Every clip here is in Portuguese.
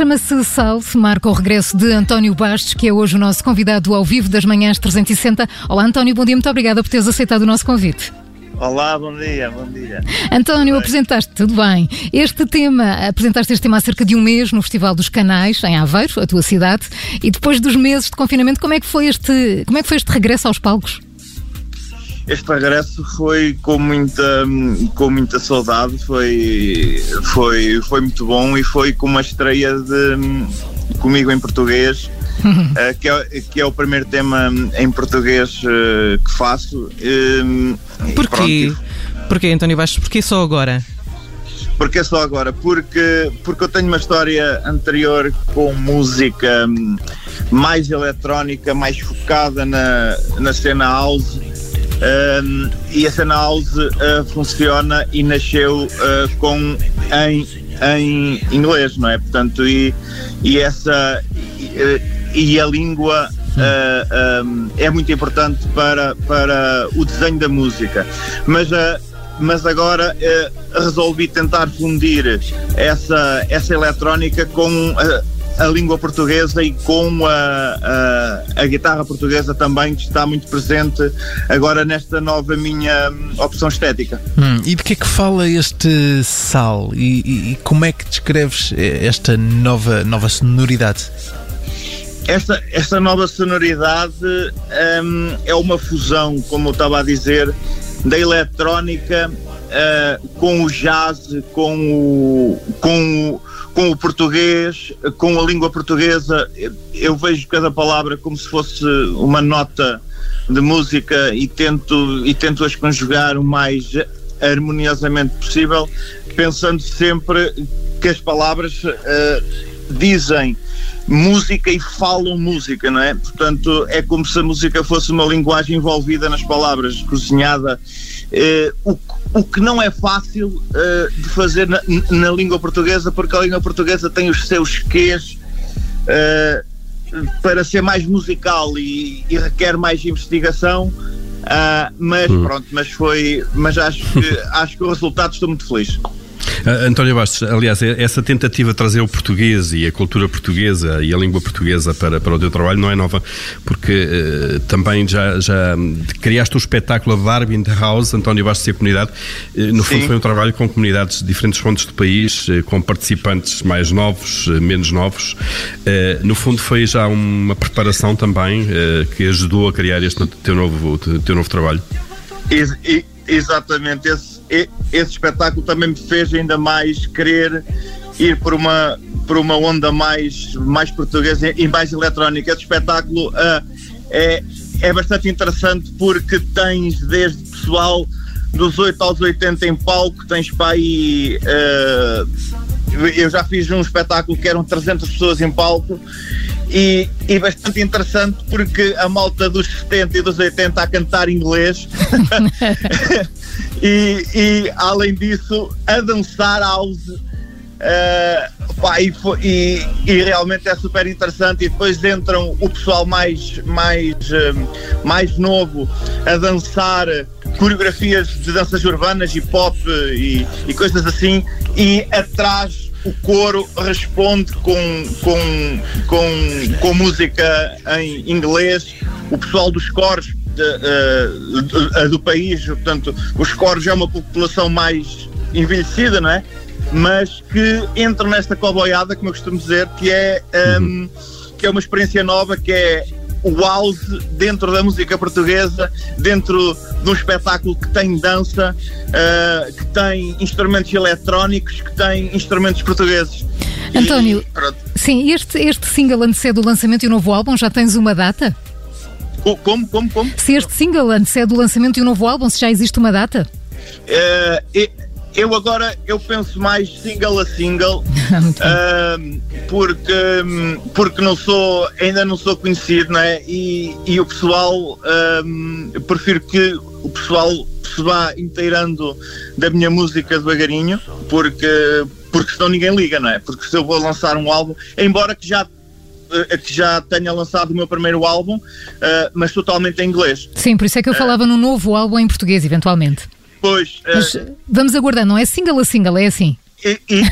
Chama-se Sal, marca o regresso de António Bastos, que é hoje o nosso convidado ao vivo das manhãs 360. Olá, António, bom dia, muito obrigada por teres aceitado o nosso convite. Olá, bom dia, bom dia. António, apresentaste, tudo bem. Este tema, apresentaste este tema há cerca de um mês no Festival dos Canais, em Aveiro, a tua cidade, e depois dos meses de confinamento, como é que foi este, como é que foi este regresso aos palcos? Este regresso foi com muita, com muita saudade, foi, foi, foi muito bom e foi com uma estreia de, comigo em português, uh, que, é, que é o primeiro tema em português uh, que faço. Uh, Porquê? Porquê, António Baixo? Porquê só agora? Porquê só agora? Porque, porque eu tenho uma história anterior com música hum, mais eletrónica, mais focada na, na cena house um, e a cena house uh, funciona e nasceu uh, com em, em inglês, não é? Portanto, e, e essa e, e a língua uh, um, é muito importante para, para o desenho da música. Mas mas agora resolvi tentar fundir essa, essa eletrónica com a língua portuguesa e com a, a, a, guitarra portuguesa também, que está muito presente agora nesta nova minha hum, opção estética. Hum, e de que é que fala este sal? E, e, e como é que descreves esta nova, nova sonoridade? Esta, esta nova sonoridade um, é uma fusão, como eu estava a dizer, da eletrónica uh, com o jazz, com o, com o com o português, com a língua portuguesa, eu vejo cada palavra como se fosse uma nota de música e tento, e tento as conjugar o mais harmoniosamente possível, pensando sempre que as palavras uh, dizem música e falam música, não é? Portanto, é como se a música fosse uma linguagem envolvida nas palavras, cozinhada. Uh, o, o que não é fácil uh, de fazer na, na, língua portuguesa, porque a língua portuguesa tem os seus quês uh, para ser mais musical e, e requer mais investigação. Uh, mas hum. pronto, mas foi, mas acho que acho que o resultado estou muito feliz. Uh, António Bastos, aliás, é, essa tentativa de trazer o português e a cultura portuguesa e a língua portuguesa para, para o teu trabalho não é nova, porque uh, também já, já criaste o espetáculo Barbie in the House, António Bastos e a comunidade. Uh, no fundo, foi um trabalho com comunidades de diferentes pontos do país, com participantes mais novos, menos novos. no fundo, foi já uma preparação também que ajudou a criar este teu novo, teu novo trabalho. Exatamente, esse, esse espetáculo também me fez ainda mais querer ir por uma, por uma onda mais, mais portuguesa e mais eletrónica. Esse espetáculo uh, é, é bastante interessante porque tens desde pessoal dos 8 aos 80 em palco, tens para aí. Uh, eu já fiz um espetáculo que eram 300 pessoas em palco e, e, bastante interessante porque a malta dos 70 e dos 80 a cantar inglês. E, e, além disso a dançar house uh, pá, e, e, e, realmente é super interessante. E depois entram o pessoal mais, mais, uh, mais novo a dançar coreografias de danças urbanas e pop e, e coisas assim. E atrás o coro responde com, com, com, com música em inglês, o pessoal dos coros de, uh, do país, portanto, os coros é uma população mais envelhecida, não é? Mas que entram nesta coboiada, como eu costumo dizer, que é, um, uhum. que é uma experiência nova, que é o house dentro da música portuguesa, dentro de um espetáculo que tem dança, uh, que tem instrumentos eletrónicos, que tem instrumentos portugueses. António, e, sim, este, este single antecede o lançamento e o novo álbum, já tens uma data? Como, como, como? Se este single antecede o lançamento e o novo álbum, se já existe uma data? Uh, eu agora eu penso mais single a single uh, porque porque não sou ainda não sou conhecido né e, e o pessoal uh, prefiro que o pessoal se vá inteirando da minha música devagarinho porque porque senão ninguém liga não é porque se eu vou lançar um álbum embora que já eh, que já tenha lançado o meu primeiro álbum, uh, mas totalmente em inglês. Sim, por isso é que eu falava uh, no novo álbum em português, eventualmente. Pois. Mas uh, vamos aguardar, não é single a single, é assim?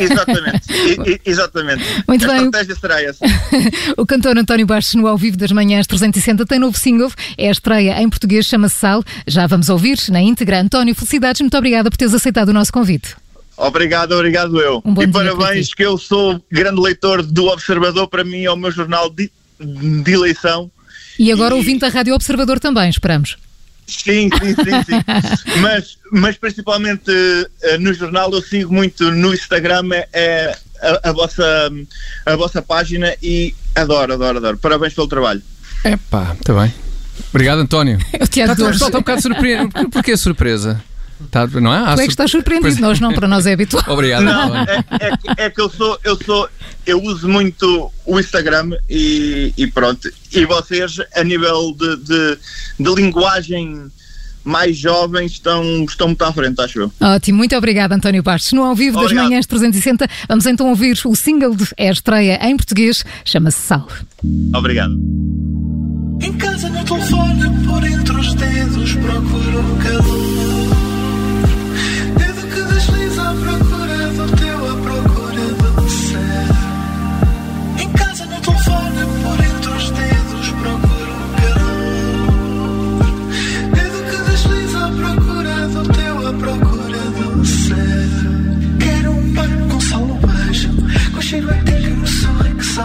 exatamente, exatamente. Muito a bem. estratégia será essa. o cantor António Bastos no Ao Vivo das Manhãs 360 tem novo single, é a estreia em português, chama-se Sal. Já vamos ouvir na íntegra. António, felicidades, muito obrigada por teres aceitado o nosso convite. Obrigado, obrigado eu. Um e parabéns que eu sou grande leitor do Observador, para mim é o meu jornal de, de eleição. E agora e... ouvinte da Rádio Observador também, esperamos. Sim, sim, sim, sim. mas, mas principalmente uh, no jornal eu sigo muito no Instagram é a, a, vossa, a vossa página e adoro, adoro, adoro. Parabéns pelo trabalho. Epá, está bem. Obrigado, António. Eu te adoro. Está, está um bocado surpreso. Porquê a surpresa? Tá, não é? tu é que estás surpreendido, nós não, para nós é habitual. Obrigado. Não, é, é, é, que eu sou, eu sou, eu uso muito o Instagram e, e pronto. E vocês, a nível de, de, de linguagem mais jovens estão, estão muito à frente, acho eu. Ótimo, muito obrigada, António Bastos. No ao vivo Obrigado. das manhãs 360, vamos então ouvir o single de é estreia em português, chama-se Sal. Obrigado. Em casa, no telefone, por entre os dedos, procuro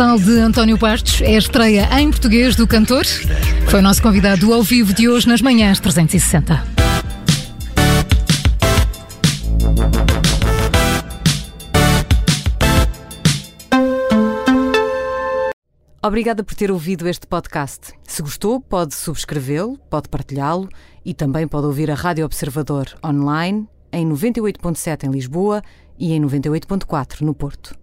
Sal de António Bastos é a estreia em português do cantor. Foi o nosso convidado ao vivo de hoje nas manhãs 360. Obrigada por ter ouvido este podcast. Se gostou, pode subscrevê-lo, pode partilhá-lo e também pode ouvir a Rádio Observador online em 98.7 em Lisboa e em 98.4 no Porto.